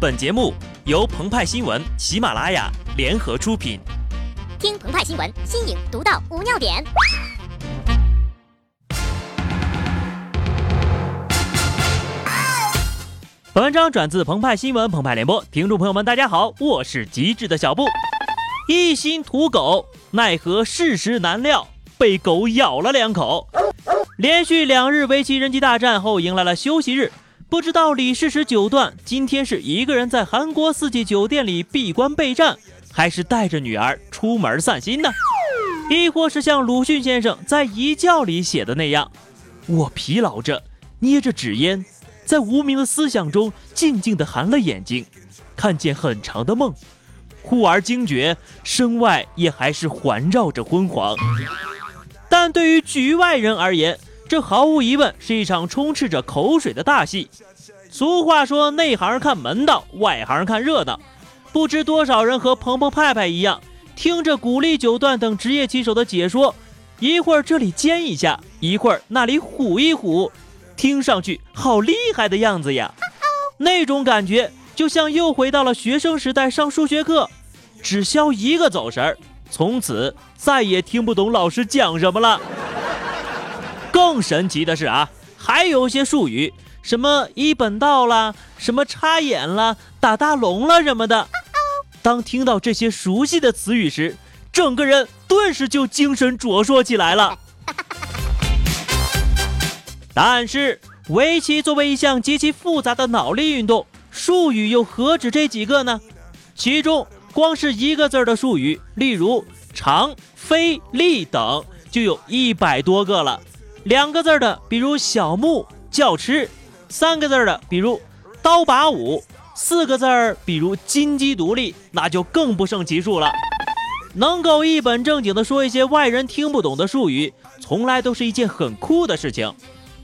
本节目由澎湃新闻、喜马拉雅联合出品。听澎湃新闻，新颖独到，无尿点。本文章转自澎湃新闻、澎湃联播，听众朋友们，大家好，我是极致的小布。一心屠狗，奈何世事难料，被狗咬了两口。连续两日围棋人机大战后，迎来了休息日。不知道李世石九段今天是一个人在韩国四季酒店里闭关备战，还是带着女儿出门散心呢？亦或是像鲁迅先生在《遗教》里写的那样，我疲劳着，捏着纸烟，在无名的思想中静静地含了眼睛，看见很长的梦，忽而惊觉身外也还是环绕着昏黄。但对于局外人而言，这毫无疑问是一场充斥着口水的大戏。俗话说，内行看门道，外行看热闹。不知多少人和鹏鹏、派派一样，听着古力九段等职业棋手的解说，一会儿这里尖一下，一会儿那里虎一虎，听上去好厉害的样子呀！那种感觉就像又回到了学生时代上数学课，只消一个走神儿，从此再也听不懂老师讲什么了。更神奇的是啊，还有一些术语，什么一本道啦，什么插眼啦，打大龙啦什么的。当听到这些熟悉的词语时，整个人顿时就精神矍铄起来了。但是，围棋作为一项极其复杂的脑力运动，术语又何止这几个呢？其中，光是一个字的术语，例如长、飞、立等，就有一百多个了。两个字的，比如小木教吃；三个字的，比如刀把舞；四个字儿，比如金鸡独立，那就更不胜其数了。能够一本正经的说一些外人听不懂的术语，从来都是一件很酷的事情。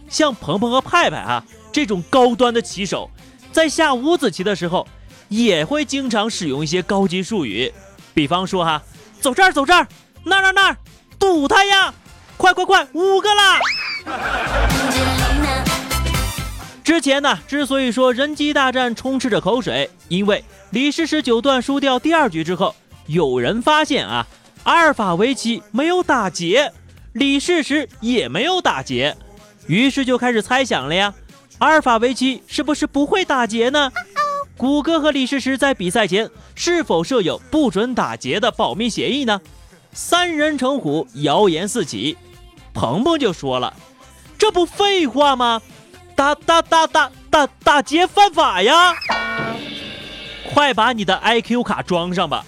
像鹏鹏和派派啊这种高端的棋手，在下五子棋的时候，也会经常使用一些高级术语，比方说哈，走这儿走这儿，那儿那儿那儿，堵他呀！快快快，五个啦！之前呢，之所以说人机大战充斥着口水，因为李世石九段输掉第二局之后，有人发现啊，阿尔法围棋没有打劫，李世石也没有打劫，于是就开始猜想了呀，阿尔法围棋是不是不会打劫呢？谷歌和李世石在比赛前是否设有不准打劫的保密协议呢？三人成虎，谣言四起。鹏鹏就说了：“这不废话吗？打打打打打打劫犯法呀！快把你的 IQ 卡装上吧。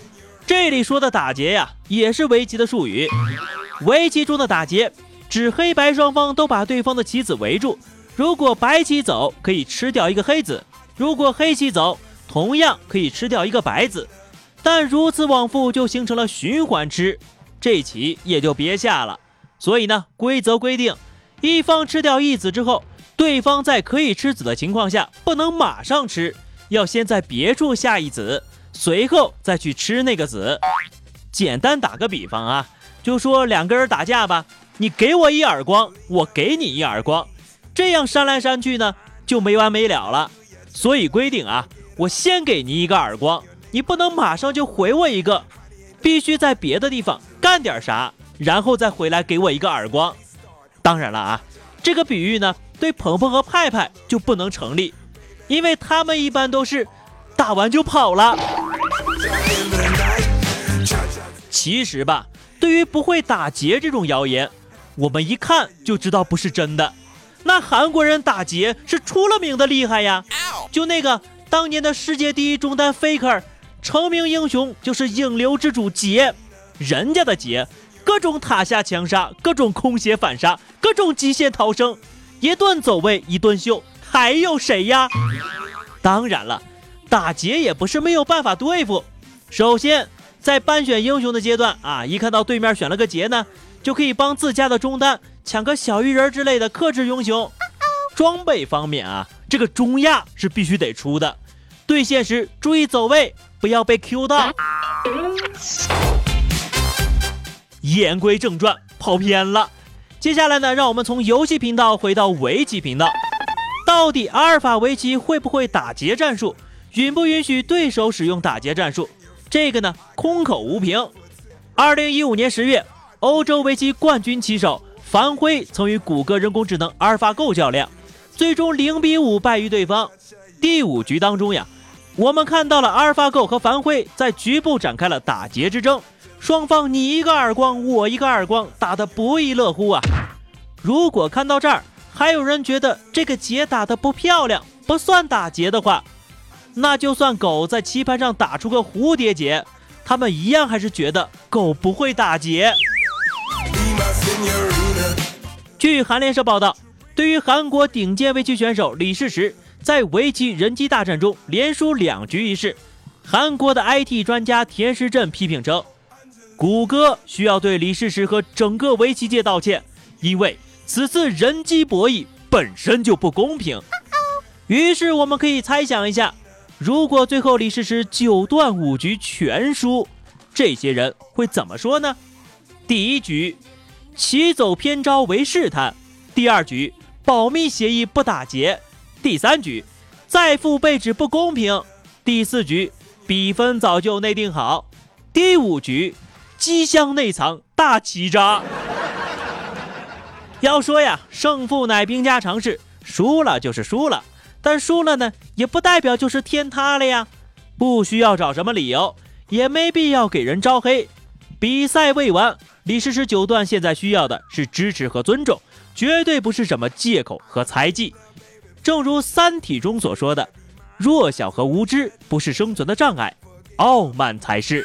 这里说的打劫呀，也是围棋的术语。围棋中的打劫，指黑白双方都把对方的棋子围住。如果白棋走，可以吃掉一个黑子；如果黑棋走，同样可以吃掉一个白子。但如此往复，就形成了循环吃，这棋也就别下了。”所以呢，规则规定，一方吃掉一子之后，对方在可以吃子的情况下，不能马上吃，要先在别处下一子，随后再去吃那个子。简单打个比方啊，就说两个人打架吧，你给我一耳光，我给你一耳光，这样扇来扇去呢，就没完没了了。所以规定啊，我先给你一个耳光，你不能马上就回我一个，必须在别的地方干点啥。然后再回来给我一个耳光。当然了啊，这个比喻呢，对鹏鹏和派派就不能成立，因为他们一般都是打完就跑了。其实吧，对于不会打劫这种谣言，我们一看就知道不是真的。那韩国人打劫是出了名的厉害呀，就那个当年的世界第一中单 Faker，成名英雄就是影流之主劫，人家的劫。各种塔下强杀，各种空血反杀，各种极限逃生，一顿走位，一顿秀，还有谁呀？当然了，打劫也不是没有办法对付。首先，在班选英雄的阶段啊，一看到对面选了个劫呢，就可以帮自家的中单抢个小鱼人之类的克制英雄。装备方面啊，这个中亚是必须得出的，对线时注意走位，不要被 Q 到。言归正传，跑偏了。接下来呢，让我们从游戏频道回到围棋频道。到底阿尔法围棋会不会打劫战术，允不允许对手使用打劫战术？这个呢，空口无凭。二零一五年十月，欧洲围棋冠军棋手樊辉曾与谷歌人工智能阿尔法狗较量，最终零比五败于对方。第五局当中呀，我们看到了阿尔法狗和樊辉在局部展开了打劫之争，双方你一个耳光，我一个耳光，打得不亦乐乎啊！如果看到这儿，还有人觉得这个结打得不漂亮，不算打结的话，那就算狗在棋盘上打出个蝴蝶结。他们一样还是觉得狗不会打结。据韩联社报道，对于韩国顶尖围棋选手李世石在围棋人机大战中连输两局一事，韩国的 IT 专家田时镇批评称，谷歌需要对李世石和整个围棋界道歉，因为此次人机博弈本身就不公平。于是我们可以猜想一下。如果最后李世石九段五局全输，这些人会怎么说呢？第一局，棋走偏招为试探；第二局，保密协议不打劫；第三局，再付被指不公平；第四局，比分早就内定好；第五局，机箱内藏大欺渣。要说呀，胜负乃兵家常事，输了就是输了。但输了呢，也不代表就是天塌了呀，不需要找什么理由，也没必要给人招黑。比赛未完，李世石九段现在需要的是支持和尊重，绝对不是什么借口和猜忌。正如《三体》中所说的，弱小和无知不是生存的障碍，傲慢才是。